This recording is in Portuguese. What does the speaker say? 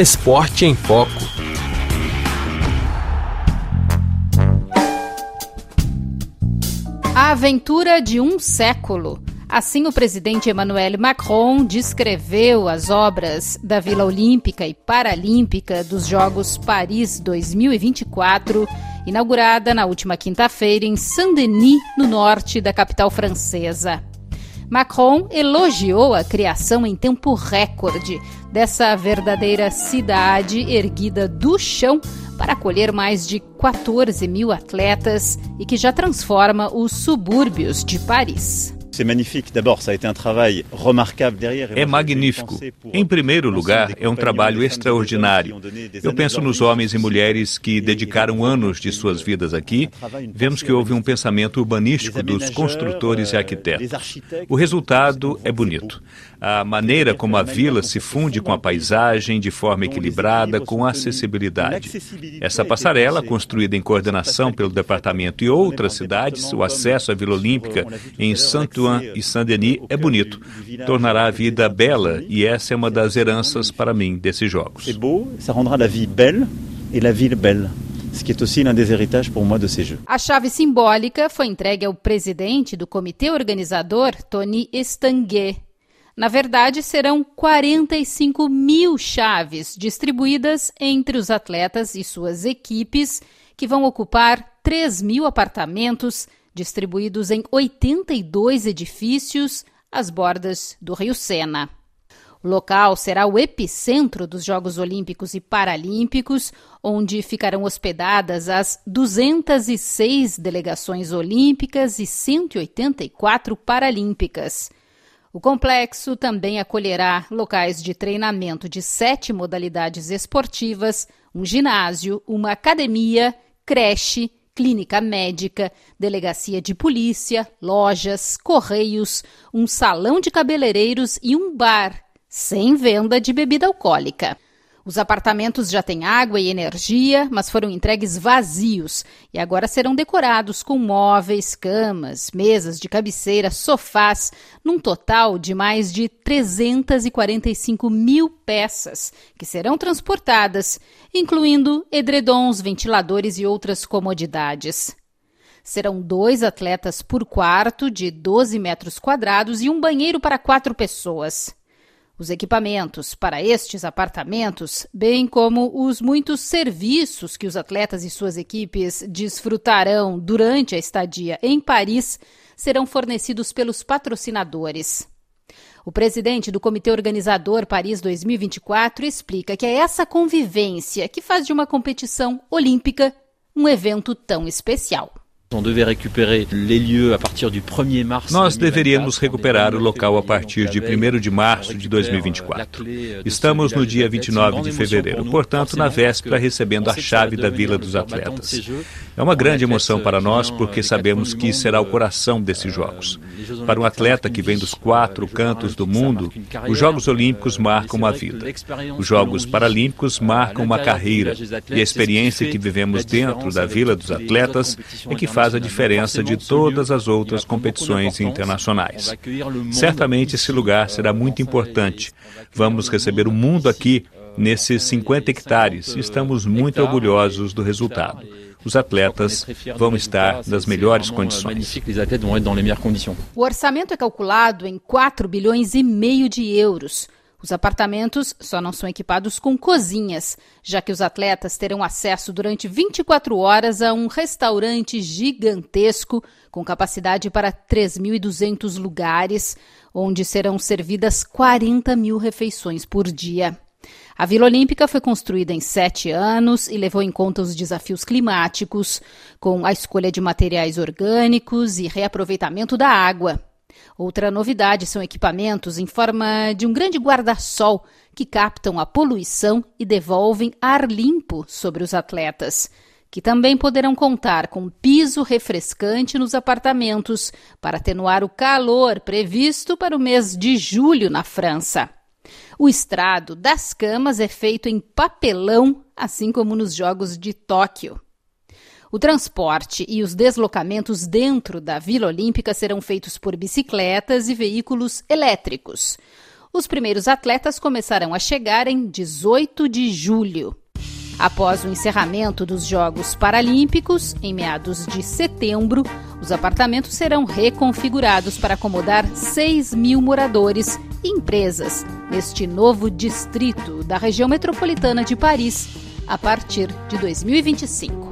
Esporte em Foco. A aventura de um século. Assim, o presidente Emmanuel Macron descreveu as obras da Vila Olímpica e Paralímpica dos Jogos Paris 2024, inaugurada na última quinta-feira em Saint-Denis, no norte da capital francesa. Macron elogiou a criação em tempo recorde dessa verdadeira cidade erguida do chão para acolher mais de 14 mil atletas e que já transforma os subúrbios de Paris. É magnífico. Em primeiro lugar, é um trabalho extraordinário. Eu penso nos homens e mulheres que dedicaram anos de suas vidas aqui. Vemos que houve um pensamento urbanístico dos construtores e arquitetos. O resultado é bonito. A maneira como a vila se funde com a paisagem de forma equilibrada, com acessibilidade. Essa passarela, construída em coordenação pelo departamento e outras cidades, o acesso à Vila Olímpica em E Saint-Denis é bonito. Tornará a vida bela e essa é uma das heranças para mim desses jogos. É beau, ça rendra la vie belle et la ville belle. Ce qui est aussi l'un des héritages pour moi de ces Jeux. A chave simbólica foi entregue ao presidente do comitê organizador, Tony Estanguet. Na verdade, serão 45 mil chaves distribuídas entre os atletas e suas equipes, que vão ocupar 3 mil apartamentos distribuídos em 82 edifícios às bordas do Rio Sena. O local será o epicentro dos Jogos Olímpicos e Paralímpicos, onde ficarão hospedadas as 206 delegações olímpicas e 184 paralímpicas. O complexo também acolherá locais de treinamento de sete modalidades esportivas, um ginásio, uma academia, creche, clínica médica, delegacia de polícia, lojas, correios, um salão de cabeleireiros e um bar, sem venda de bebida alcoólica. Os apartamentos já têm água e energia, mas foram entregues vazios e agora serão decorados com móveis, camas, mesas de cabeceira, sofás, num total de mais de 345 mil peças que serão transportadas, incluindo edredons, ventiladores e outras comodidades. Serão dois atletas por quarto, de 12 metros quadrados, e um banheiro para quatro pessoas. Os equipamentos para estes apartamentos, bem como os muitos serviços que os atletas e suas equipes desfrutarão durante a estadia em Paris, serão fornecidos pelos patrocinadores. O presidente do comitê organizador Paris 2024 explica que é essa convivência que faz de uma competição olímpica um evento tão especial. Nós deveríamos recuperar o local a partir de 1 de março de 2024. Estamos no dia 29 de fevereiro, portanto, na véspera, recebendo a chave da Vila dos Atletas. É uma grande emoção para nós porque sabemos que será o coração desses Jogos. Para um atleta que vem dos quatro cantos do mundo, os Jogos Olímpicos marcam uma vida. Os Jogos Paralímpicos marcam uma carreira. E a experiência que vivemos dentro da Vila dos Atletas é que faz a diferença de todas as outras competições internacionais. Certamente esse lugar será muito importante. Vamos receber o mundo aqui nesses 50 hectares estamos muito orgulhosos do resultado. Os atletas vão estar nas melhores condições. O orçamento é calculado em 4 bilhões e meio de euros. Os apartamentos só não são equipados com cozinhas, já que os atletas terão acesso durante 24 horas a um restaurante gigantesco com capacidade para 3.200 lugares, onde serão servidas 40 mil refeições por dia. A Vila Olímpica foi construída em sete anos e levou em conta os desafios climáticos, com a escolha de materiais orgânicos e reaproveitamento da água. Outra novidade são equipamentos em forma de um grande guarda-sol que captam a poluição e devolvem ar limpo sobre os atletas, que também poderão contar com piso refrescante nos apartamentos para atenuar o calor previsto para o mês de julho na França. O estrado das camas é feito em papelão, assim como nos Jogos de Tóquio. O transporte e os deslocamentos dentro da Vila Olímpica serão feitos por bicicletas e veículos elétricos. Os primeiros atletas começarão a chegar em 18 de julho. Após o encerramento dos Jogos Paralímpicos, em meados de setembro, os apartamentos serão reconfigurados para acomodar 6 mil moradores e empresas neste novo distrito da região metropolitana de Paris, a partir de 2025.